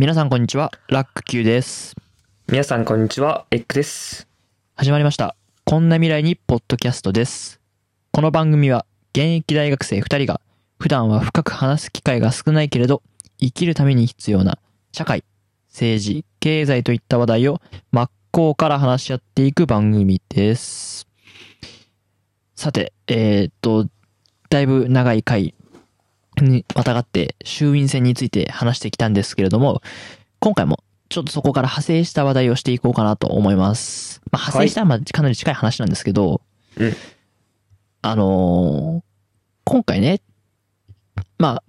皆さんこんにちは、ラック Q です。皆さんこんにちは、エッグです。始まりました。こんな未来にポッドキャストです。この番組は現役大学生2人が普段は深く話す機会が少ないけれど生きるために必要な社会、政治、経済といった話題を真っ向から話し合っていく番組です。さて、えーっと、だいぶ長い回にまたがって衆院選について話してきたんですけれども、今回もちょっとそこから派生した話題をしていこうかなと思います。まあ、派生したらまあかなり近い話なんですけど、うん。あのー今回ね、まあ、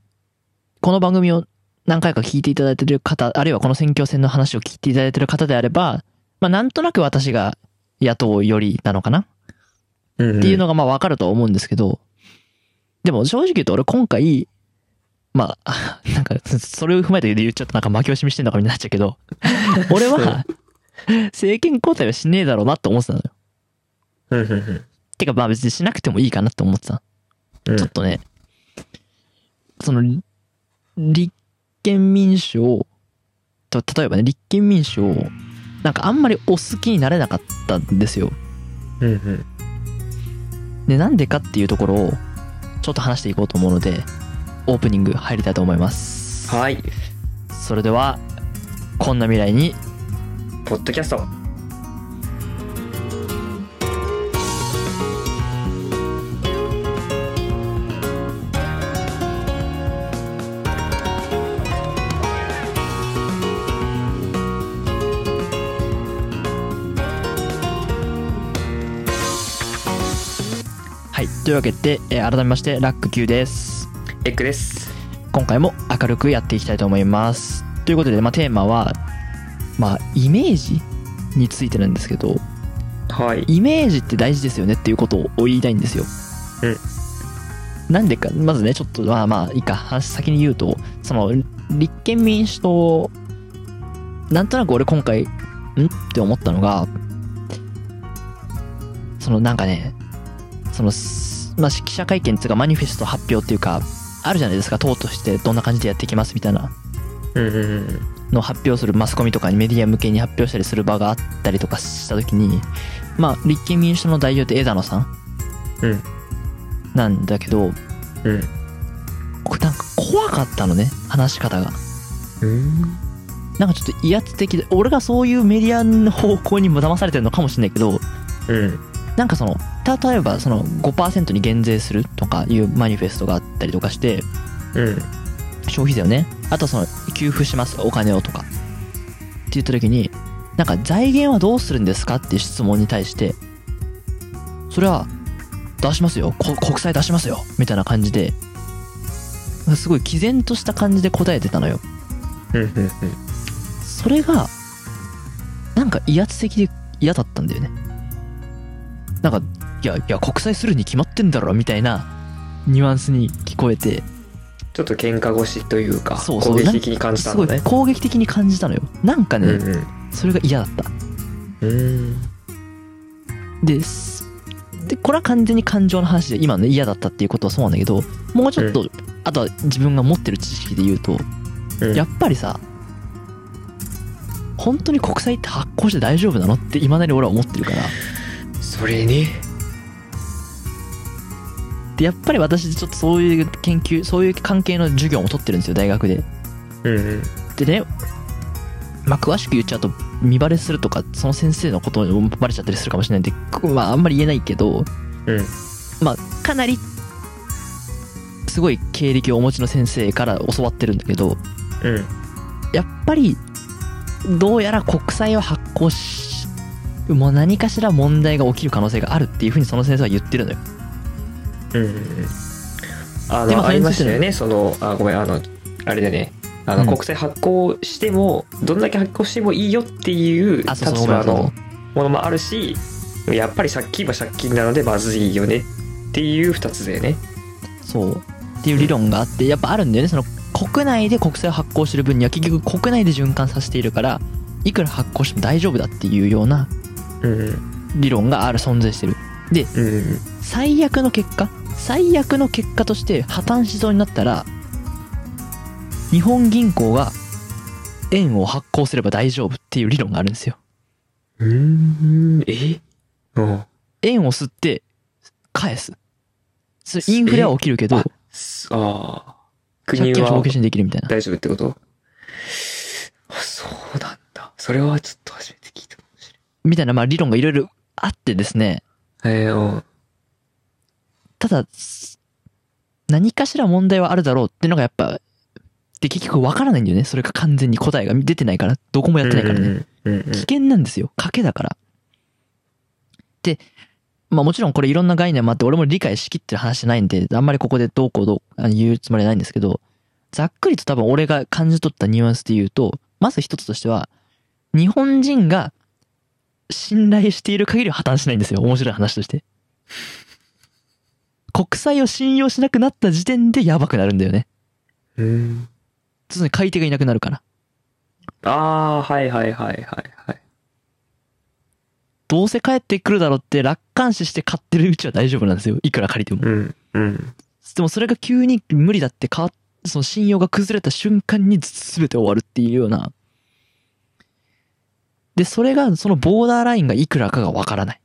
この番組を何回か聞いていただいている方、あるいはこの選挙戦の話を聞いていただいている方であれば、まあ、なんとなく私が野党寄りなのかな？うん。っていうのがまあわかると思うんですけど、でも正直言うと俺今回、まあ、なんか、それを踏まえて言っちゃうとなんか負け惜しみしてんのかになっちゃうけど、俺は、政権交代はしねえだろうなって思ってたのよ。うんうんうんてかまあ別にしなくてもいいかなって思ってた。うんちょっとね、その、立憲民主を、と例えばね、立憲民主を、なんかあんまりお好きになれなかったんですよ。うんうんで、なんでかっていうところを、ちょっと話していこうと思うので、オープニング入りたいと思います。はい、それでは、こんな未来に、ポッドキャスト。はい。というわけで、えー改めまして、ラック Q です。エッグです。今回も明るくやっていきたいと思います。ということで、まあ、テーマは、まあ、イメージについてなんですけど、はい。イメージって大事ですよねっていうことを言いたいんですよ。うんなんでか、まずね、ちょっと、まあまあ、いいか、話先に言うと、その、立憲民主党、なんとなく俺今回、ん？って思ったのが、そのなんかね、その、すまあ、記者会見っていうか、マニフェスト発表っていうか、あるじゃないですか、党としてどんな感じでやっていきますみたいな。のを発表するマスコミとかにメディア向けに発表したりする場があったりとかした時にまあ立憲民主党の代表って枝野さん。うん。なんだけどうん。これなんか怖かったのね話し方が。うん。なんかちょっと威圧的で俺がそういうメディアの方向にも騙されてるのかもしれないけどうんなんかその例えばその5%に減税するとかいうマニフェストがあったりとかしてうん。消費税をねあとその給付しますお金をとかって言った時になんか財源はどうするんですかって質問に対してそれは出しますよ。こ国債出しますよ。みたいな感じですごい毅然とした感じで答えてたのよ。それがなんか威圧的で嫌だったんだよねなんかいやいや国債するに決まってんだろみたいなニュアンスに聞こえて。ちょっと喧嘩腰というか、そうそう。攻撃的に感じたすごのね。い攻撃的に感じたのよ。なんかね、うんうん。それが嫌だった。うん。ですでこれは完全に感情の話で今のね嫌だったっていうことはそうなんだけどもうちょっと、あとは自分が持ってる知識で言うと、うん。やっぱりさ本当に国債って発行して大丈夫なのっていまだに俺は思ってるからそれね。でやっぱり私ちょっとそういう研究そういう関係の授業も取ってるんですよ大学で。うんうん。でねまあ詳しく言っちゃうと見バレするとかその先生のことをバレちゃったりするかもしれないんでまああんまり言えないけどうん。まあかなりすごい経歴をお持ちの先生から教わってるんだけどうん。やっぱりどうやら国債を発行しもう何かしら問題が起きる可能性があるっていうふうにその先生は言ってるのよ。うん。あのありましたよね。そのあごめんあのあれだね。あの、うん。国債発行してもどんだけ発行してもいいよっていう立場のものもあるしやっぱり借金は借金なのでまずいよねっていう2つだよね。そう。っていう理論があってやっぱあるんだよね。その国内で国債を発行してる分には結局国内で循環させているからいくら発行しても大丈夫だっていうような理論がある存在してるでうん。最悪の結果最悪の結果として破綻しそうになったら日本銀行が円を発行すれば大丈夫っていう理論があるん。ですよ。うーん、えうん。円を吸って返す。それインフレは起きるけどあ、ああ。国借金を帳は消しにできるみたいな。大丈夫ってことそうなん。だ。それはちょっと初めて聞いみたいな、まあ理論がいろいろあってですね。れない。えー、うん。ただ、何かしら問題はあるだろうっていうのがやっぱ、で結局わからないんだよね。それが完全に答えが出てないから。どこもやってないからね。危険なんですよ。賭けだから。で、まあもちろんこれいろんな概念もあって、俺も理解しきってる話じゃないんで、あんまりここでどうこうどう言うつもりはないんですけど、ざっくりと多分俺が感じ取ったニュアンスで言うと、まず一つとしては、日本人が信頼している限りは破綻しないんですよ。面白い話として。国債を信用しなくなった時点でやばくなるんだよね。うん。つまり買い手がいなくなるから。ああ、はいはいはいはいはい。どうせ帰ってくるだろうって楽観視して買ってるうちは大丈夫なんですよ。いくら借りても。うん、うん。でもそれが急に無理だって変わっその信用が崩れた瞬間に全て終わるっていうような。で、それが、そのボーダーラインがいくらかがわからない。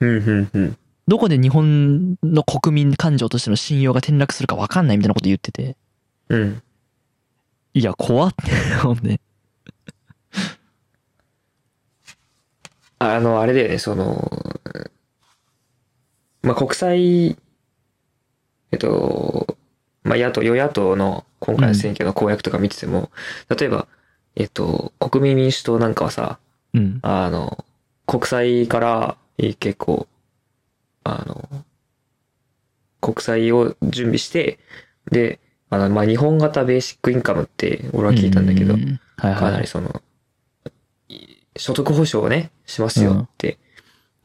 うん、うん、うん。どこで日本の国民感情としての信用が転落するかわかんないみたいなこと言ってて。うん。いや、怖って思って。あの、あれだよね、その、まあ、国際、えっと、まあ、野党、与野党の今回の選挙の公約とか見てても、例えば、えっと、国民民主党なんかはさ、うん。あの、国債から、え結構、あの、国債を準備して、で、あの、まあ、日本型ベーシックインカムって俺は聞いたんだけどう、んはいはい。かなりその、い所得保障をね、しますよって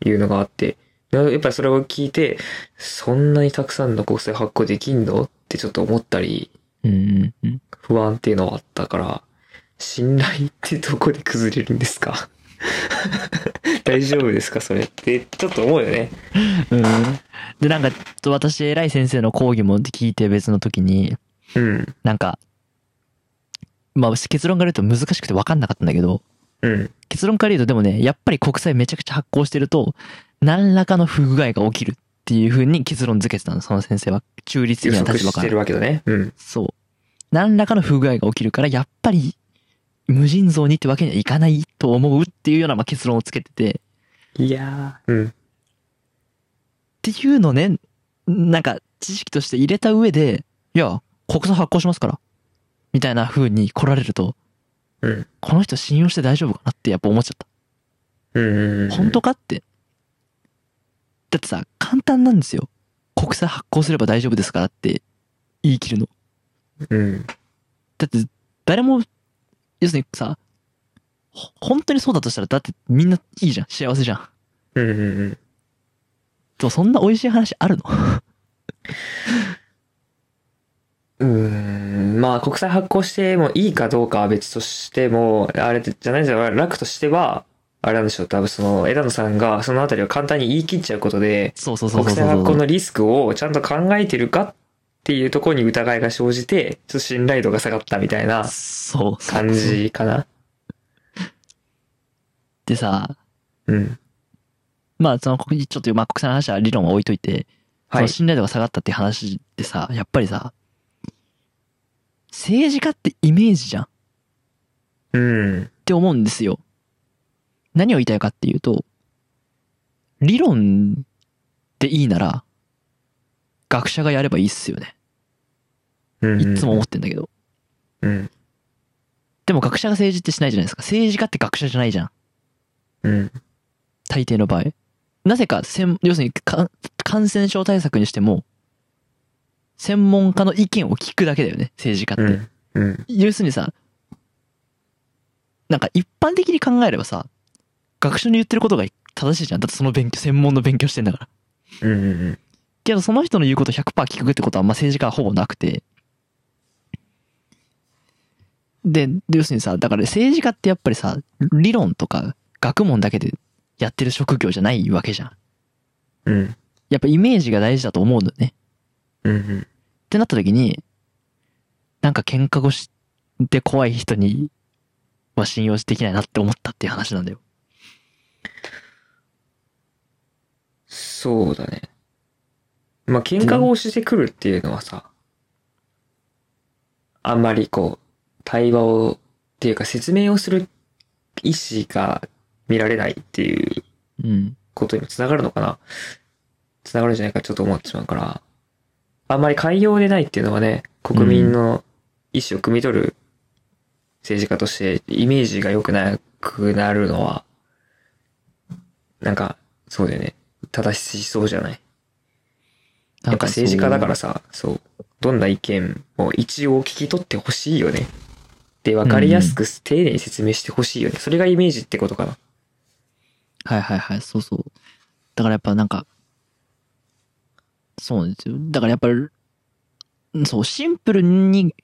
いうのがあって、やっぱりそれを聞いて、そんなにたくさんの国債発行できんの？ってちょっと思ったり、うんうんうん。不安っていうのはあったから、信頼ってどこで崩れるんですか？大丈夫ですか？それって、ちょっと思うよね。うん。で、なんか、私、偉い先生の講義も聞いて別の時に、うん。なんか、まあ結論から言うと難しくて分かんなかったんだけど、うん。結論から言うとでもね、やっぱり国債めちゃくちゃ発行してると、何らかの不具合が起きるっていう風に結論付けてたの、その先生は。中立予的な測してる立場から。わけだね。うん。そう。何らかの不具合が起きるから、やっぱり、無尽蔵にってわけにはいかないと思うっていうようなまあ結論をつけてて、いやー。うん。っていうのね、なんか知識として入れた上で、いや、国債発行しますから。みたいな風に来られると、うん。この人信用して大丈夫かなってやっぱ思っちゃった。うん。本当かって。だってさ、簡単なんですよ。国債発行すれば大丈夫ですからって言い切るの。うん。だって、誰も、要するにさ、ほ本当にそうだとしたら、だってみんないいじゃん。幸せじゃん。うんうんうん。でもそんな美味しい話あるの？うーん、まあ国債発行してもいいかどうかは別としても、あれじゃないんですよ。楽としては、あれなんでしょう。多分その、枝野さんがそのあたりを簡単に言い切っちゃうことで、そうそうそうそう国債発行。のリスクをちゃんと考えてるかっていうところに疑いが生じて、ちょっと信頼度が下がったみたいな。感じかな。でさ、うん。まあその、ちょっとまあ国際の話は理論は置いといて、そはい。の信頼度が下がったっていう話でさ、やっぱりさ、政治家ってイメージじゃんっうん。て思うんですよ。何を言いたいかっていうと、理論でいいなら、学者がやればいいっすよね。うん。いつも思ってんだけど。うん。でも学者が政治ってしないじゃないですか。政治家って学者じゃないじゃん。うん。大抵の場合。なぜか、専要するにか感染症対策にしても、専門家の意見を聞くだけだよね、政治家って。うん。うん。要するにさ、なんか一般的に考えればさ、学者の言ってることが正しいじゃん。だってその勉強、専門の勉強してんだから。うん。うん。けどその人の言うこと100%聞くってことは、まあ政治家はほぼなくて。で、で要するにさ、だから政治家ってやっぱりさ、理論とか学問だけでやってる職業じゃないわけじゃん。うん。やっぱイメージが大事だと思うんだよね。うん。ってなった時に、なんか喧嘩腰、で怖い人には信用できないなって思ったっていう話なんだよ。そうだね。まあ、喧嘩をしてくるっていうのはさ、あんまりこう、対話を、っていうか説明をする意思が見られないっていううん。ことにもつながるのかなつながるんじゃないかちょっと思ってしまうから、あんまり寛容でないっていうのはね、国民の意思を汲み取る政治家としてイメージが良くなくなるのは、なんか、そうだよね。正しそうじゃない？やっぱ政治家だからさ、そう、どんな意見も一応聞き取ってほしいよね。で、わかりやすく丁寧に説明してほしいよね。それがイメージってことかな。はいはいはい、そうそう。だからやっぱなんか、そうなんですよ。だからやっぱり、そう、シンプルに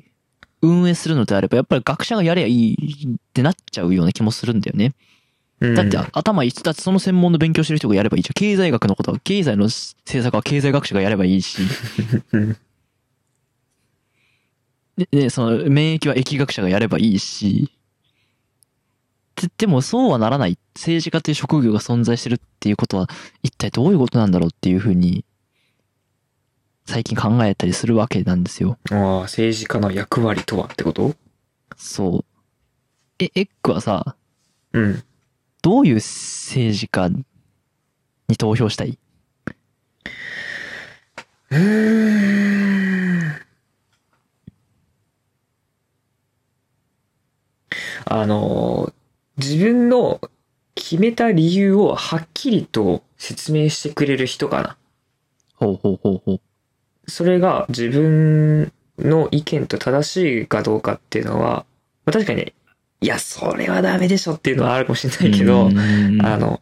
運営するのであれば、やっぱり学者がやればいいってなっちゃうような気もするんだよね。うん、だって頭いい、だってその専門の勉強してる人がやればいいじゃん。経済学のことは、経済の政策は経済学者がやればいいし。う んで、でその免疫は疫学者がやればいいし。ででもそうはならない。政治家という職業が存在してるっていうことは、一体どういうことなんだろうっていうふうに、最近考えたりするわけなんですよ。ああ、政治家の役割とはってこと？そう。え、エッグはさ、うん。どういう政治家に投票したい？あの、自分の決めた理由をはっきりと説明してくれる人かな。ほうほうほうほう。それが自分の意見と正しいかどうかっていうのは、まあ、確かに、いや、それはダメでしょっていうのはあるかもしれないけど、うんあの、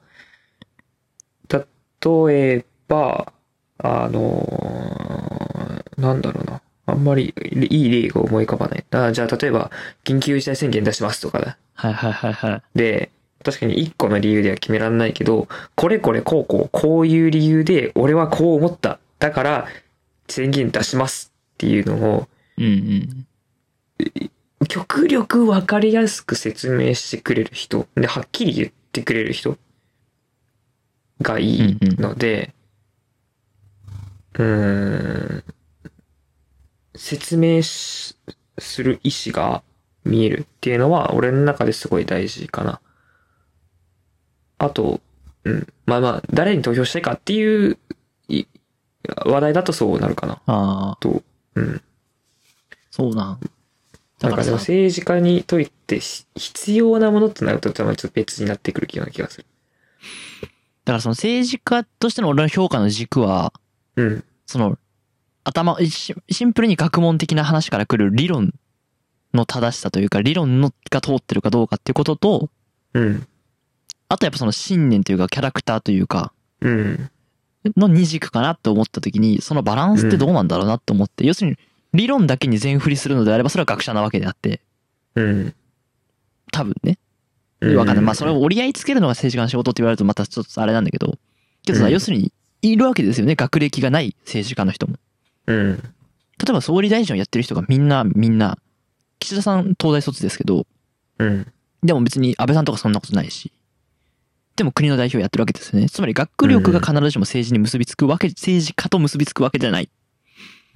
例えば、あの、なんだろうな。あんまりいい例が思い浮かばない。あじゃあ、例えば、緊急事態宣言出しますとかだ。はいはいはいはい。で、確かに一個の理由では決められないけど、これこれこうこう、こういう理由で、俺はこう思った。だから、宣言出しますっていうのを、うんうん。極力わかりやすく説明してくれる人、で、はっきり言ってくれる人がいいので、うーん、説明しする意思が見えるっていうのは、俺の中ですごい大事かな。あと、うん、まあまあ、誰に投票したいかっていうい話題だとそうなるかな。ああ、と、うん。そうなん。だから政治家にといってし必要なものとなると、多分ちょっと別になってくるような気がする。だからその政治家としての俺の評価の軸は、うん。その、頭、シシンプルに学問的な話から来る理論の正しさというか、理論のが通ってるかどうかっていうことと、うん。あとやっぱその信念というか、キャラクターというか、うん。の二軸かなって思った時に、そのバランスってどうなんだろうなって思って、要するに、理論だけに全振りするのであれば、それは学者なわけであって、うん。多分ね。うんわかんない。まあ、それを折り合いつけるのが政治家の仕事って言われるとまたちょっとあれなんだけど、けどさ、うん要するに、いるわけですよね。学歴がない政治家の人も。うん。例えば総理大臣をやってる人がみんな、みんな、岸田さん東大卒ですけど、うん。でも別に安倍さんとかそんなことないし。でも国の代表やってるわけですよね。つまり学力が必ずしも政治に結びつくわけ、政治家と結びつくわけじゃない。っ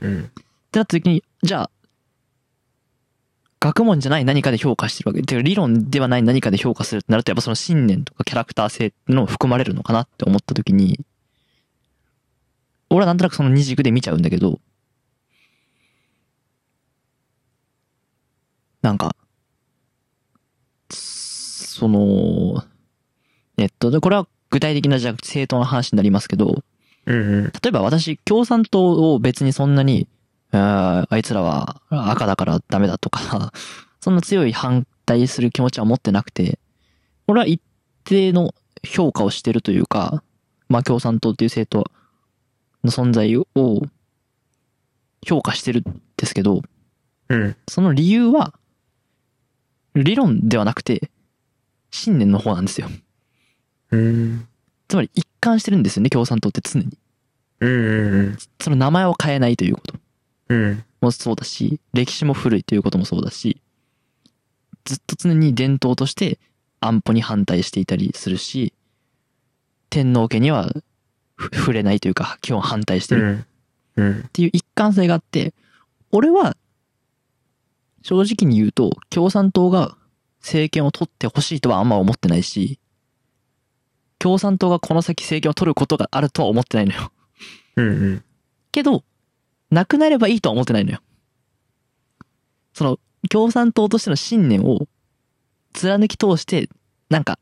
うん。てなった時に、じゃあ、学問じゃない何かで評価してるわけ。てか理論ではない何かで評価するってなると、やっぱその信念とかキャラクター性のも含まれるのかなって思った時に、俺はなんとなくその二軸で見ちゃうんだけど、なんか、その、えっと、でこれは具体的なじゃあ政党の話になりますけど、うん。例えば私、共産党を別にそんなに、あいつらは赤だからダメだとか、そんな強い反対する気持ちは持ってなくて、俺は一定の評価をしてるというか、まあ共産党っていう政党の存在を評価してるんですけど、うん。その理由は、理論ではなくて、信念の方なんですよ。うん。つまり一貫してるんですよね、共産党って常に。うん。その名前を変えないということ。うん。もそうだし、歴史も古いということもそうだし、ずっと常に伝統として安保に反対していたりするし、天皇家にはふ触れないというか、基本反対してる。っていう一貫性があって、俺は、正直に言うと、共産党が政権を取ってほしいとはあんま思ってないし、共産党がこの先政権を取ることがあるとは思ってないのよ。うんうん。けど、なくなればいいとは思ってないのよ。その、共産党としての信念を貫き通して、なんか、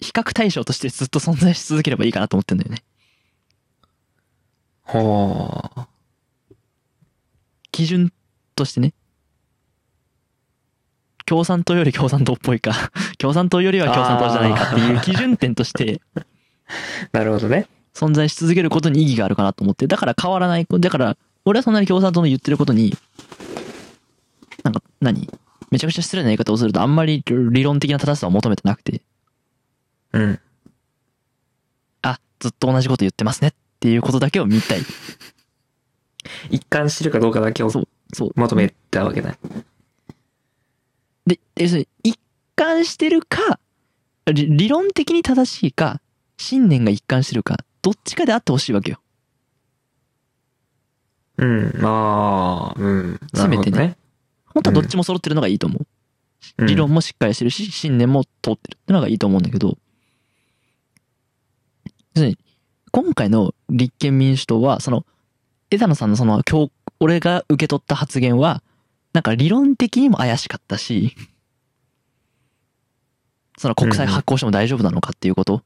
比較対象としてずっと存在し続ければいいかなと思ってんだよね。はあ。基準としてね。共産党より共産党っぽいか、共産党よりは共産党じゃないかっていう基準点として なるほどね。存在し続けることに意義があるかなと思って、だから変わらない、だから、俺はそんなに共産党の言ってることに、なんか何、めちゃくちゃ失礼な言い方をするとあんまり理論的な正しさを求めてなくて、うん。あ、ずっと同じこと言ってますねっていうことだけを見たい。一貫してるかどうかだけをそう、そう。求めたわけない。で、要するに、一貫してるか、理理論的に正しいか、信念が一貫してるか、どっちかであってほしいわけよ。うん。まあ、うん。せめてね。本当はどっちも揃ってるのがいいと思う。うん理論もしっかりしてるし、信念も通ってるってのがいいと思うんだけど、要するに、今回の立憲民主党は、その、枝野さんのその、今日、俺が受け取った発言は、なんか理論的にも怪しかったし、その国債発行しても大丈夫なのかっていうこと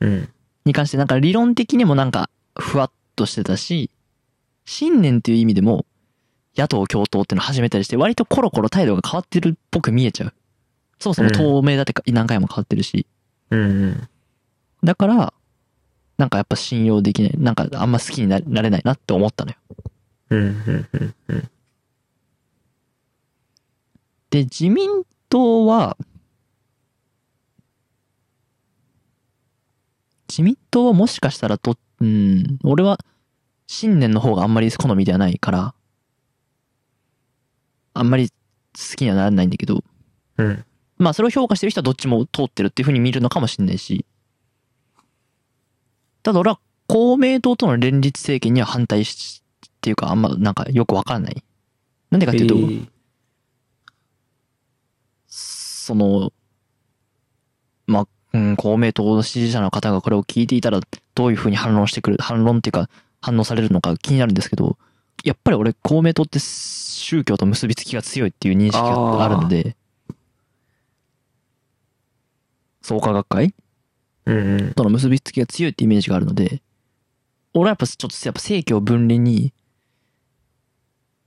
うん。に関してなんか理論的にもなんかふわっとしてたし、信念っていう意味でも野党共闘っていうのを始めたりして割とコロコロ態度が変わってるっぽく見えちゃう。そもそも透明だってか何回も変わってるし。うんうん。だから、なんかやっぱ信用できない。なんかあんま好きにななれないなって思ったのよ。うんうんうんうん。で、自民党は、自民党はもしかしたらと、うん、俺は信念の方があんまり好みではないから、あんまり好きにはならないんだけど、うん。まあそれを評価してる人はどっちも通ってるっていう風に見るのかもしれないし、ただ俺は公明党との連立政権には反対し、っていうかあんまなんかよくわからない。なんでかっていうと、えーその、まあ、うん、公明党の支持者の方がこれを聞いていたら、どういうふうに反論してくる、反論っていうか、反応されるのか気になるんですけど、やっぱり俺、公明党って宗教と結びつきが強いっていう認識があるので、創価学会うんうん。との結びつきが強いってイメージがあるので、俺はやっぱちょっとやっぱ政教分離に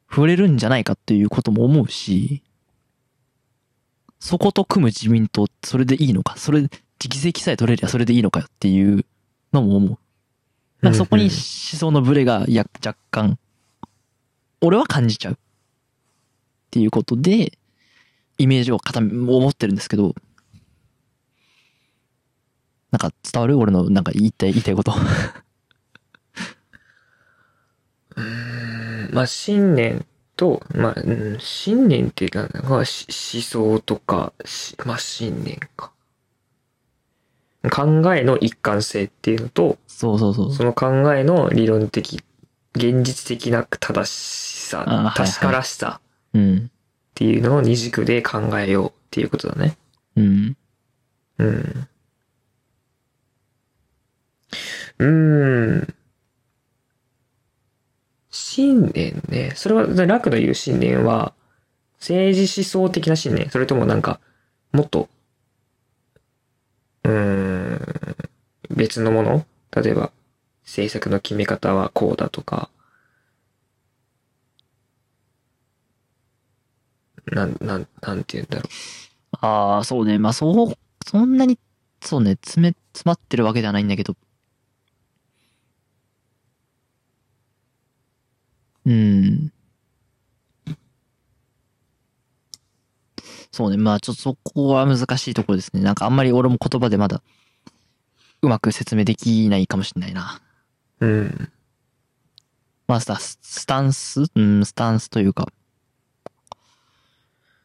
触れるんじゃないかっていうことも思うし、そこと組む自民党それでいいのか、それ、議席さえ取れりゃそれでいいのかよっていうのも思う。なんかそこに思想のブレが、や、若干、俺は感じちゃう。っていうことで、イメージを固め、思ってるんですけど、なんか伝わる俺のなんか言いたい、言いたいこと？うん。まあ、信念と、まあ、うん、信念ってなんだか、し思想とか、まあ、信念か。考えの一貫性っていうのと、そうそうそう。その考えの理論的、現実的な正しさ確からしさうん。っていうのを二軸で考えようっていうことだね。うん。うん。うーん。信念ね。それは、楽の言う信念は、政治思想的な信念それともなんか、もっと、うーん、別のもの？例えば、政策の決め方はこうだとか、なん、なん、なんて言うんだろうああ、そうね。まあ、そう、そんなに、そうね、詰め、詰まってるわけではないんだけど。うん。そうね。まあ、ちょっとそこは難しいところですね。なんかあんまり俺も言葉でまだ、うまく説明できないかもしれないな。う。うん。まあ、スタススタンス？うん、スタンスというか、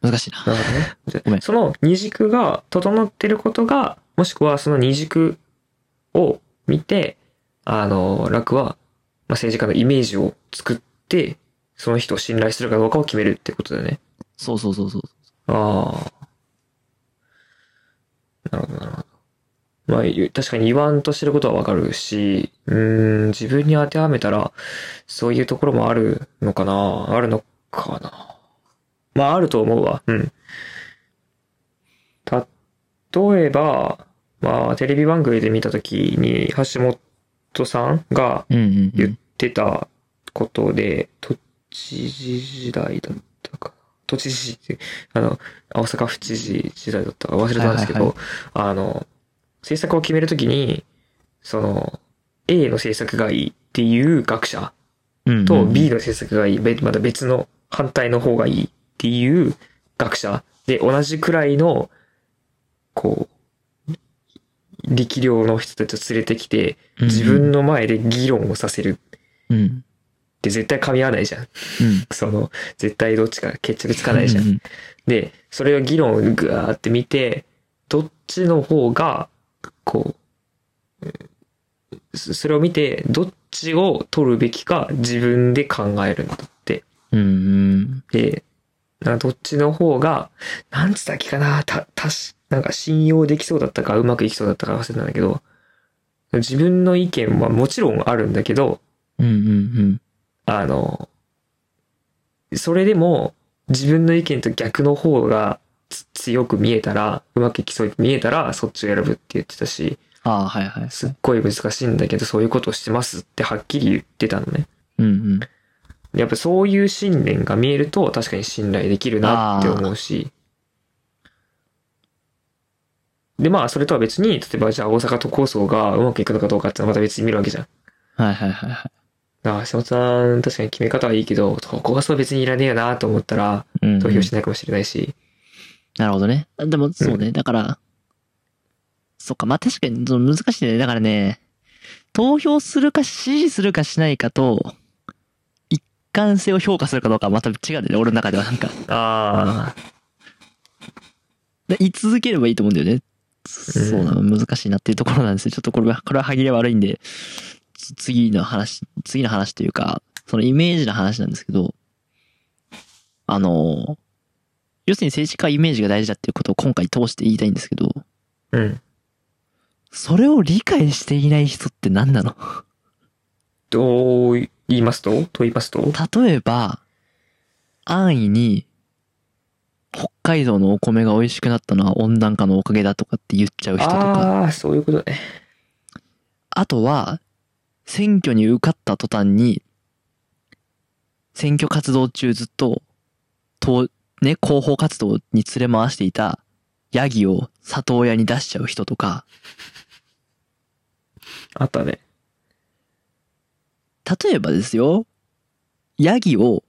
難しいな。なるほどね。ごめんその二軸が整ってることが、もしくはその二軸を見て、あの、楽は、まあ、政治家のイメージを作って、その人を信頼するかどうかを決めるってことだよね。そうそうそうそう。ああ。なるほど、なるほど。まあ、ゆ確かに言わんとしてることはわかるし、うーん、自分に当てはめたら、そういうところもあるのかなあるのかなまあ、あると思うわ。うん。例えば、まあ、テレビ番組で見たときに、橋本さんが言っん。てたことで、都知事時代だっ。都知事あの、大阪府知事時代だったか忘れたんですけど、はいはいあの、政策を決めるときに、その、A の政策がいいっていう学者うんうんと B の政策がいい、べまた別の反対の方がいいっていう学者で同じくらいの、こう、力量の人たちを連れてきて、自分の前で議論をさせる。うん。絶対噛み合わないじゃん。うん。その、絶対どっちか決着つかないじゃん。うんうんで、それを議論をぐわーって見て、どっちの方が、こう、うんそそれを見て、どっちを取るべきか自分で考えるんだって。うんうん。で、なんかどっちの方が、なんつったっけかな、た、たし、なんか信用できそうだったか、うまくいきそうだったか忘れたんだけど、自分の意見はもちろんあるんだけど、うんうんあの、それでも自分の意見と逆の方がつ強く見えたら、うまくいきそうに見えたら、そっちを選ぶって言ってたし、ああ、はいはい。すっごい難しいんだけど、そういうことをしてますってはっきり言ってたのね。うんうん。やっぱそういう信念が見えると、確かに信頼できるなって思うし。で、まあ、それとは別に、例えばじゃあ大阪都構想がうまくいくのかどうかってのはまた別に見るわけじゃん。はいはいはいはい。ああ、橋本さん、確かに決め方はいいけど、ここがそう別にいらねえよなと思ったら、うんうん投票しないかもしれないし。なるほどね。でも、そうね。だから、そっか、まあ、確かに難しいね。だからね、投票するか支持するかしないかと、一貫性を評価するかどうかはまた違うんだよね。俺の中ではなんか。ああ、で言い続ければいいと思うんだよね。そうなの、難しいなっていうところなんですよ。ちょっとこれは、これは歯切れ悪いんで、つ次の話、次の話というか、そのイメージの話なんですけど、あの、要するに政治家はイメージが大事だっていうことを今回通して言いたいんですけど、うん。それを理解していない人って何なの？どう言いますと？と言いますと？例えば、安易に、北海道のお米が美味しくなったのは温暖化のおかげだとかって言っちゃう人とか、ああ、そういうことね。あとは、選挙に受かった途端に、選挙活動中ずっと、と、ね、広報活動に連れ回していた、ヤギを里親に出しちゃう人とか、あったね。例えばですよ、ヤギを、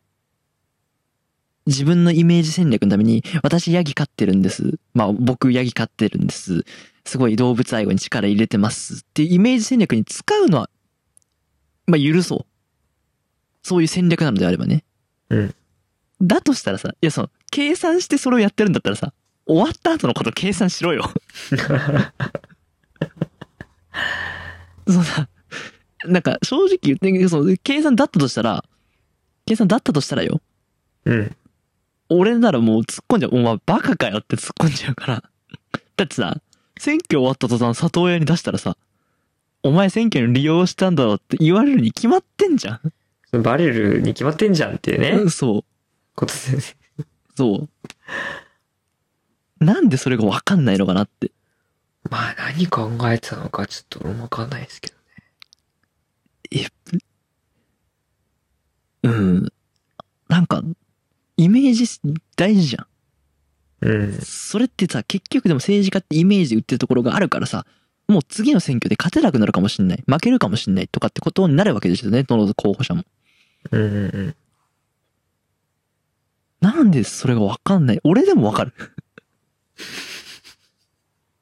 自分のイメージ戦略のために、私ヤギ飼ってるんです。まあ僕ヤギ飼ってるんです。すごい動物愛護に力入れてます。っていうイメージ戦略に使うのは、まあ許そう。そういう戦略なのであればね。うん。だとしたらさ、いやその、計算してそれをやってるんだったらさ、終わった後のこと計算しろよ。そうさ、なんか正直言って、その、計算だったとしたら、計算だったとしたらよ。うん。俺ならもう突っ込んじゃう。お前バカかよって突っ込んじゃうから。だってさ、選挙終わった途端里親に出したらさ、お前選挙に利用したんだろうって言われるに決まってんじゃん。バレるに決まってんじゃんっていうね。うんそう。ことでそう。なんでそれがわかんないのかなって。まあ何考えてたのかちょっと俺もわかんないですけどね。うん。なんか、イメージ大事じゃん。うん。それってさ、結局でも政治家ってイメージ売ってるところがあるからさ、もう次の選挙で勝てなくなるかもしんない。負けるかもしんないとかってことになるわけですよね、どの候補者も。うんうんうん。なんでそれがわかんない？俺でもわかる。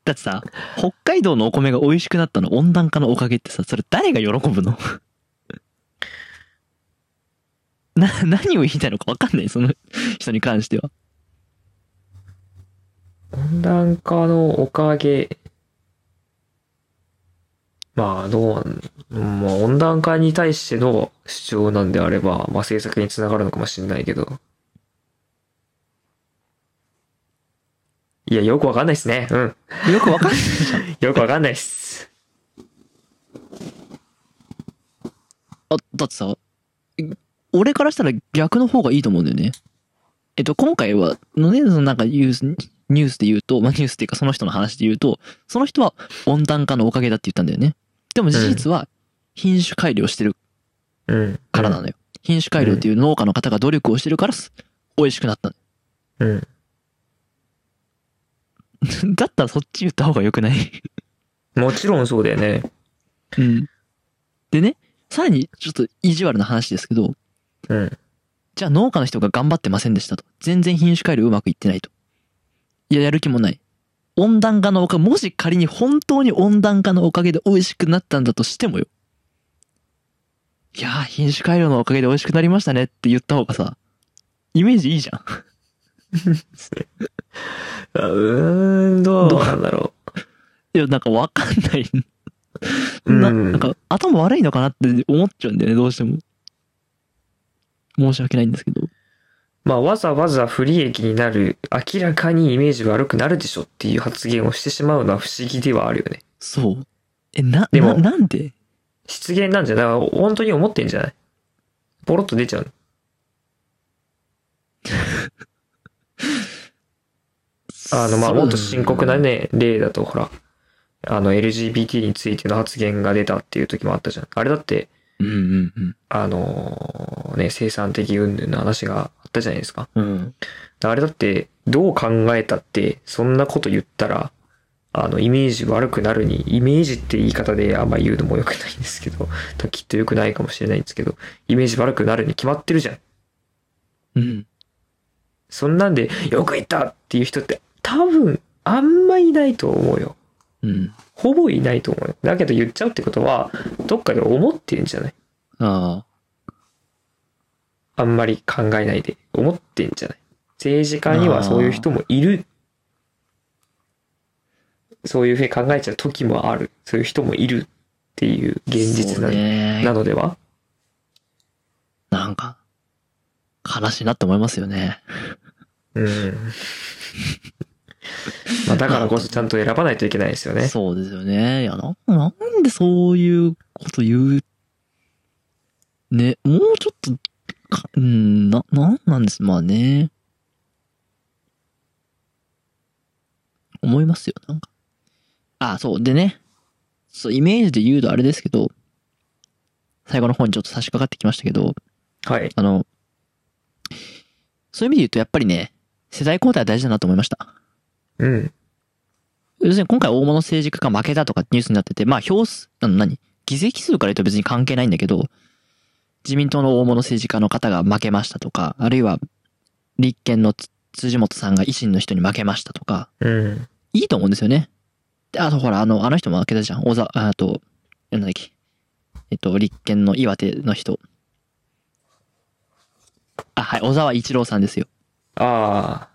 だってさ、北海道のお米が美味しくなったの温暖化のおかげってさ、それ誰が喜ぶの？な、何を言いたいのかわかんない、その人に関しては。温暖化のおかげ。まあ、どう、まあ、温暖化に対しての主張なんであれば、まあ、政策につながるのかもしれないけど。いや、よくわかんないっすね。うん。よくわかんないじゃん。よくわかんないっす。あ、だってさ、俺からしたら逆の方がいいと思うんだよね。えっと、今回は、のね、そのなんかニュース、ニュースで言うと、まあニュースっていうかその人の話で言うと、その人は温暖化のおかげだって言ったんだよね。でも事実は品種改良してるうん。からなのよ。品種改良っていう農家の方が努力をしてるからす美味しくなったのうん。だったらそっち言った方が良くない？もちろんそうだよね。うん。でね、さらにちょっと意地悪な話ですけど、うん。じゃあ農家の人が頑張ってませんでしたと。全然品種改良うまくいってないと。いや、やる気もない。温暖化のおかげ、もし仮に本当に温暖化のおかげで美味しくなったんだとしてもよ。いやー、品種改良のおかげで美味しくなりましたねって言った方がさ、イメージいいじゃん。あうーん、どうなんだろいや、なんかわかんない。う。な、うんなんか頭悪いのかなって思っちゃうんだよね、どうしても。申し訳ないんですけど。まあ、わざわざ不利益になる、明らかにイメージ悪くなるでしょっていう発言をしてしまうのは不思議ではあるよね。そう。え、な、でもな、なんで？失言なんじゃない本当に思ってんじゃない？ポロッと出ちゃう。あの、まあ、もっと深刻なね、例だと、ほら、あの、LGBT についての発言が出たっていう時もあったじゃん。あれだって、うんうんうん。あのね、生産的云々の話があったじゃないですか。うん。あれだって、どう考えたって、そんなこと言ったら、あの、イメージ悪くなるに、イメージって言い方であんま言うのも良くないんですけど、きっと良くないかもしれないんですけど、イメージ悪くなるに決まってるじゃん。うん。そんなんで、よく言ったっていう人って、多分、あんまいないと思うよ。うん。ほぼいないと思うよ。だけど言っちゃうってことは、どっかで思ってんじゃない？ああ。あんまり考えないで。思ってんじゃない？政治家にはそういう人もいる。そういうふうに考えちゃう時もある。そういう人もいるっていう現実な,、なのでは？なんか、悲しいなって思いますよね。うん。まあだからこそちゃんと選ばないといけないですよね。そうですよね。いや、な、なんでそういうこと言う。ね、もうちょっと、かうん、な、なんなんです、まあね。思いますよ、なんか。あ、そう、でね。そう、イメージで言うとあれですけど、最後の方にちょっと差し掛かってきましたけど、はい。あの、そういう意味で言うと、やっぱりね、世代交代は大事だなと思いました。うん。要するに今回大物政治家が負けたとかニュースになってて、まあ票数、あの何？議席数から言うと別に関係ないんだけど、自民党の大物政治家の方が負けましたとか、あるいは立憲のつ辻元さんが維新の人に負けましたとか、うん。いいと思うんですよね。で、あとほら、あの、あの人も負けたじゃん。小沢、ああと、なんだっけ？えっと、立憲の岩手の人。あ、はい、小沢一郎さんですよ。あ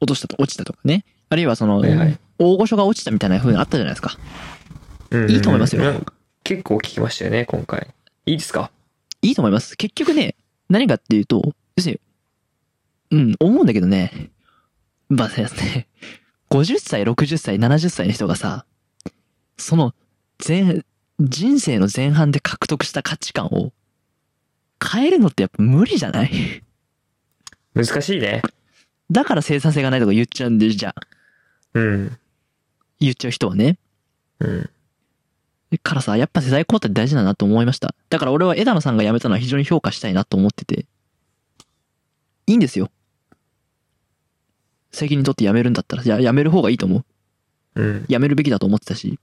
落としたと、落ちたとかね。あるいはその、はいはい大御所が落ちたみたいな風にあったじゃないですか。あ。うんいいと思いますようん結構聞きましたよね、今回。いいですか？いいと思います。結局ね、何かっていうと、要するに、うん、思うんだけどね、まあね、50歳、60歳、70歳の人がさ、その、前、人生の前半で獲得した価値観を変えるのってやっぱ無理じゃない？難しいね。だから生産性がないとか言っちゃうんで、じゃあ、うん。言っちゃう人はね。うん。だからさ、やっぱ世代交代大事だなと思いました。だから俺は枝野さんが辞めたのは非常に評価したいなと思ってて。いいんですよ。責任取って辞めるんだったら、いや、辞める方がいいと思う。うん。辞めるべきだと思ってたし。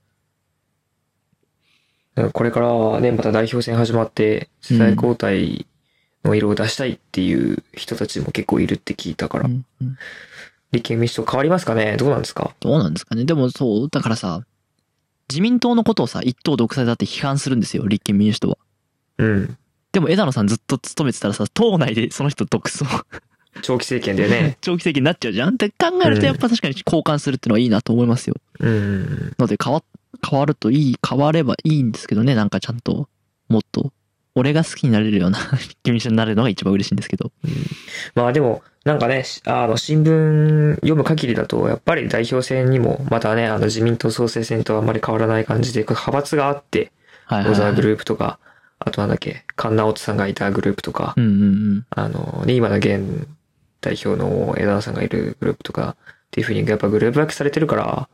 これからね、また代表選始まって、世代交代の色を出したいっていう人たちも結構いるって聞いたから、うんうん立憲民主党変わりますかね？どうなんですか？どうなんですかね？でもそう、だからさ、自民党のことをさ、一党独裁だって批判するんですよ、立憲民主党は。うん。でも枝野さんずっと勤めてたらさ、党内でその人独走。長期政権でね。長期政権になっちゃうじゃんって考えるとやっぱ確かに交換するってのはいいなと思いますよ。うん。ので変わ、変わるといい、変わればいいんですけどね、なんかちゃんと、もっと、俺が好きになれるような 君になれるのが一番嬉しいんですけど。まあでも、なんかね、しあの、新聞読む限りだと、やっぱり代表選にも、またね、あの、自民党総裁選とあんまり変わらない感じで、派閥があって、はいはい、は沢グループとか、あとなんだっけ、菅直人さんがいたグループとか、うんうんうん。あの、ね、今の現代表の枝野さんがいるグループとか、っていうふうにやっぱグループ分けされてるから、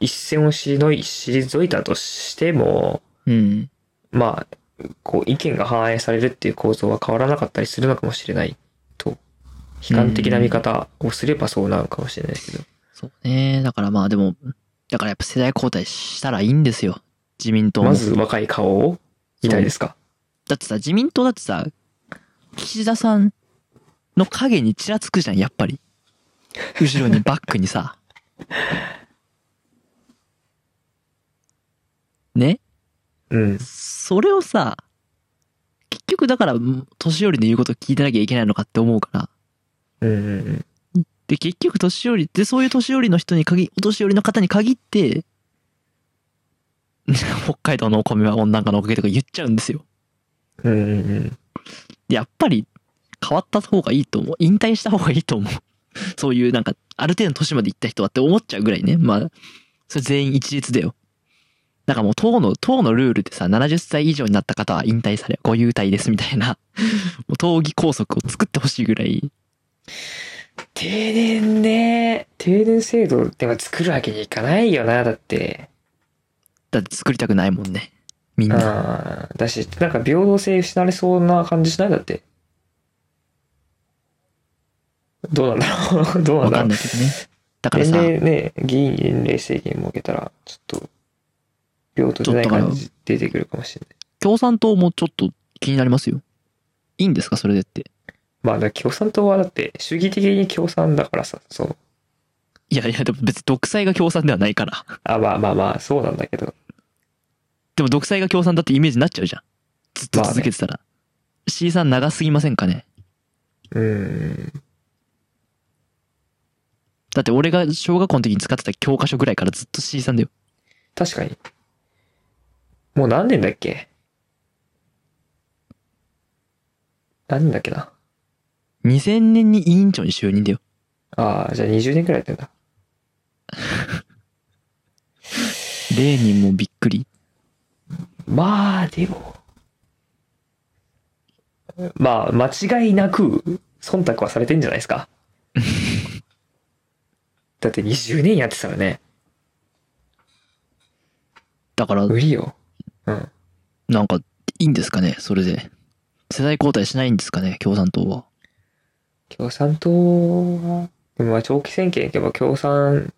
一線を退いたとしても、うん。まあ、こう意見が反映されるっていう構造は変わらなかったりするのかもしれないと、悲観的な見方をすればそうなのかもしれないですけど。そうね。だからまあでも、だからやっぱ世代交代したらいいんですよ。自民党も。まず若い顔を見たいですか？だってさ、自民党だってさ、岸田さんの影にちらつくじゃん、やっぱり。後ろにバックにさ。ね？うん。それをさ、結局だから、年寄りの言うこと聞いてなきゃいけないのかって思うから。うんうんで、結局年寄り、で、そういう年寄りの人に限、お年寄りの方に限って、北海道のお米は温暖化のおかげとか言っちゃうんですよ。うん。うんうんうん。でやっぱり変わった方がいいと思う。引退した方がいいと思う。そういうなんか、ある程度の年まで行った人はって思っちゃうぐらいね。まあ、それ全員一律だよ。だからもう党の、党のルールでさ、70歳以上になった方は引退され、ご優待ですみたいな、もう党議拘束を作ってほしいぐらい、定年ね、定年制度でも作るわけにいかないよな、だって。だって作りたくないもんね。みんな。だし、なんか平等性失われそうな感じしない？だって。どうなんだろう？どうなんだろう？わかんないけどね。だから年さ、齢ね、議員年齢制限設けたら、ちょっと、平等じゃない感じ出てくるかもしれない。共産党もちょっと気になりますよ。いいんですかそれでって。まあ、共産党はだって、主義的に共産だからさ、そう。いやいや、でも別に独裁が共産ではないから。あ、まあまあまあ、そうなんだけど。でも独裁が共産だってイメージになっちゃうじゃん。ずっと続けてたら。C さん長すぎませんかねうーん。だって俺が小学校の時に使ってた教科書ぐらいからずっと C さんだよ。確かに。もう何年だっけ？何年だっけな？2000年に委員長に就任だよ。ああ、じゃあ20年くらいやってんだ。レーニンもびっくり。まあ、でも。まあ、間違いなく、忖度はされてんじゃないですか。だって20年やってたらね、だから、無理よ。うん。なんか、いいんですかねそれで。世代交代しないんですかね共産党は。共産党は、でもまあ長期政権行けば共産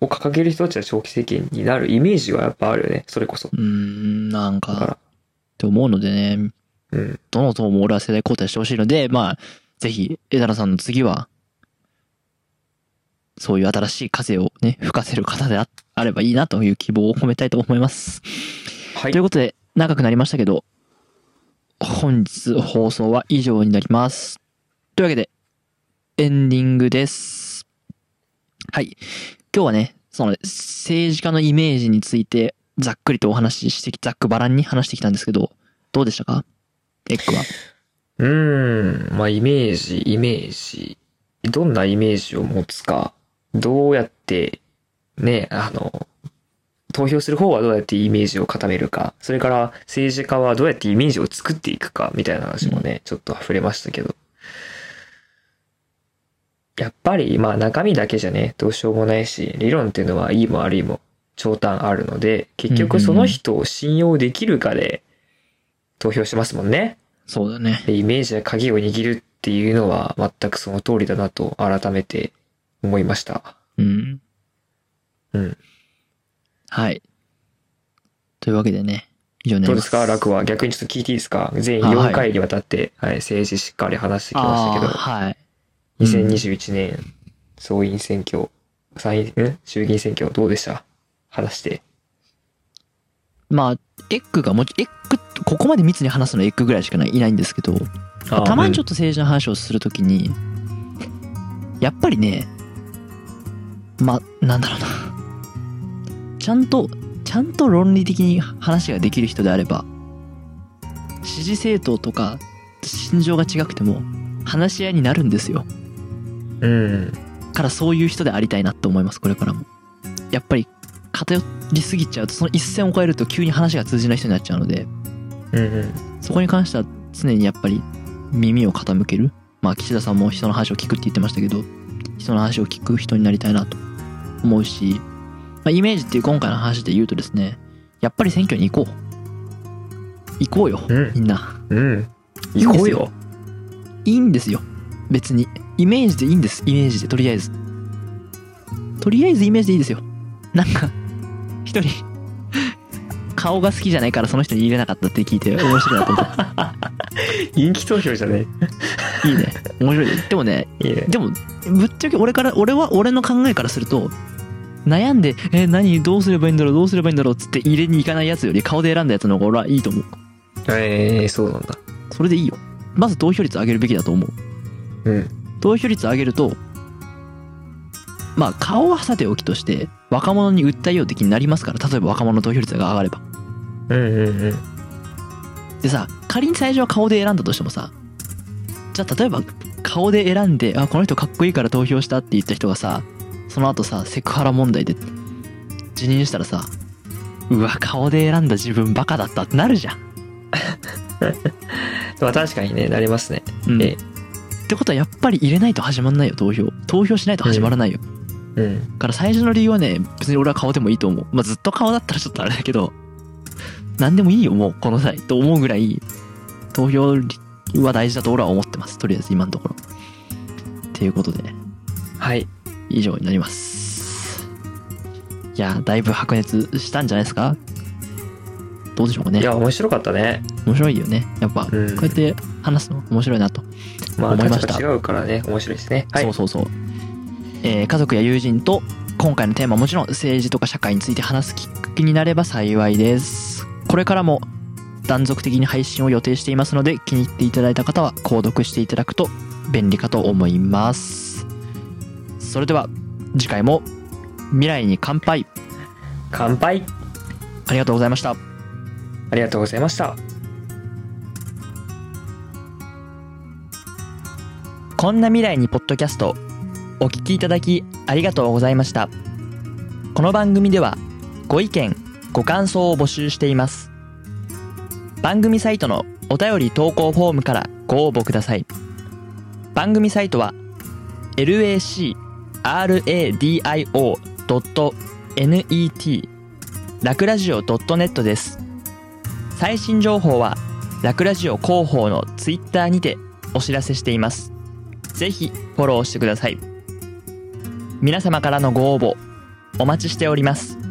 を掲げる人たちは長期政権になるイメージはやっぱあるよね。それこそ。うーん、なんか、だから。って思うのでね、うん。どの党も俺は世代交代してほしいので、まあ、ぜひ、枝野さんの次は、そういう新しい風をね、吹かせる方でああればいいなという希望を込めたいと思います。はいという。ことで、長くなりましたけど、本日放送は以上になります。というわけで、エンディングです。はい。今日はね、その政治家のイメージについてざっくりとお話ししてき、ざっくばらんに話してきたんですけど、どうでしたか？エッグは。うーん。まあイメージ、イメージ。どんなイメージを持つか。どうやって、ね、あの、投票する方はどうやってイメージを固めるか。それから政治家はどうやってイメージを作っていくか、みたいな話もね、ちょっと触れましたけど。やっぱり、まあ中身だけじゃね、どうしようもないし、理論っていうのはいいも悪いも長短あるので、結局その人を信用できるかで投票しますもんね。そうだね。でイメージで鍵を握るっていうのは全くその通りだなと改めて思いました。うん。うん。はい。というわけでね、以上になります。どうですか？楽は？逆にちょっと聞いていいですか？全あはい4回にわたって、はい、政治しっかり話してきましたけど、はい。2021年総院選挙、参院、ん？衆議院選挙どうでした？話して。まあ、エッグがもち、エッグ、ここまで密に話すのはエッグぐらいしかないいないんですけど、あたまにちょっと政治の話をするときに、やっぱりね、ま、なんだろうな。ちゃんと、ちゃんと論理的に話ができる人であれば、支持政党とか心情が違くても話し合いになるんですよ。うん。からそういう人でありたいなって思います、これからも。やっぱり偏りすぎちゃうと、その一線を越えると急に話が通じない人になっちゃうので、うんうん。そこに関しては常にやっぱり耳を傾ける。まあ岸田さんも人の話を聞くって言ってましたけど、人の話を聞く人になりたいなと思うし、まあ、イメージっていう今回の話で言うとですね、やっぱり選挙に行こう。行こうよ、うんみんな。うん。行こうよ。いいんですよ。別に。イメージでいいんです。イメージで、とりあえず。とりあえずイメージでいいですよ。なんか、一人、顔が好きじゃないからその人に入れなかったって聞いて面白いなと思った。人気投票じゃねいいね。面白い。でもね、いいね。でも、ぶっちゃけ俺から、俺は、俺の考えからすると、悩んで、え、何、どうすればいいんだろう、どうすればいいんだろうっつって入れに行かないやつより顔で選んだやつの方が俺はいいと思う。ええそうなんだ。それでいいよ。まず投票率上げるべきだと思う。うん。投票率上げると、まあ顔はさておきとして、若者に訴えよう的になりますから、例えば若者の投票率が上がれば。うんうんうん。でさ、仮に最初は顔で選んだとしてもさ、じゃあ例えば顔で選んで、あ、この人かっこいいから投票したって言った人がさ、その後さ、セクハラ問題で辞任したらさ、うわ、顔で選んだ自分バカだったってなるじゃん。まあ確かにね、なりますね。うん。えってことはやっぱり入れないと始まんないよ、投票。投票しないと始まらないよ。うん。だから最初の理由はね、別に俺は顔でもいいと思う。まあ、ずっと顔だったらちょっとあれだけど、何でもいいよ、もう、この際。と思うぐらい、投票は大事だと俺は思ってます。とりあえず今のところ。っていうことでね、はい。以上になります。いや、だいぶ白熱したんじゃないですか？どうでしょうかねい。や、面白かったね。面白いよね。やっぱ、こうんうやって話すの面白いなと。まあ、思いました立場違うからね、面白いですね。はい。そうそうそう。えー家族や友人と今回のテーマもちろん政治とか社会について話すきっかけになれば幸いです。これからも断続的に配信を予定していますので気に入っていただいた方は購読していただくと便利かと思います。それでは次回も未来に乾杯乾杯ありがとうございました。ありがとうございました。こんな未来にポッドキャストお聞きいただきありがとうございましたこの番組ではご意見ご感想を募集しています番組サイトのお便り投稿フォームからご応募ください。番組サイトは lacradio.net ラクラジオ .net です。最新情報はラクラジオ広報のツイッターにてお知らせしています。ぜひフォローしてください。皆様からのご応募お待ちしております。